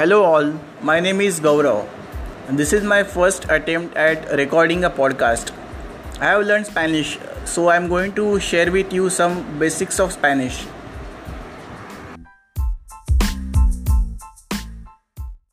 Hello, all. My name is Gaurav, and this is my first attempt at recording a podcast. I have learned Spanish, so I'm going to share with you some basics of Spanish.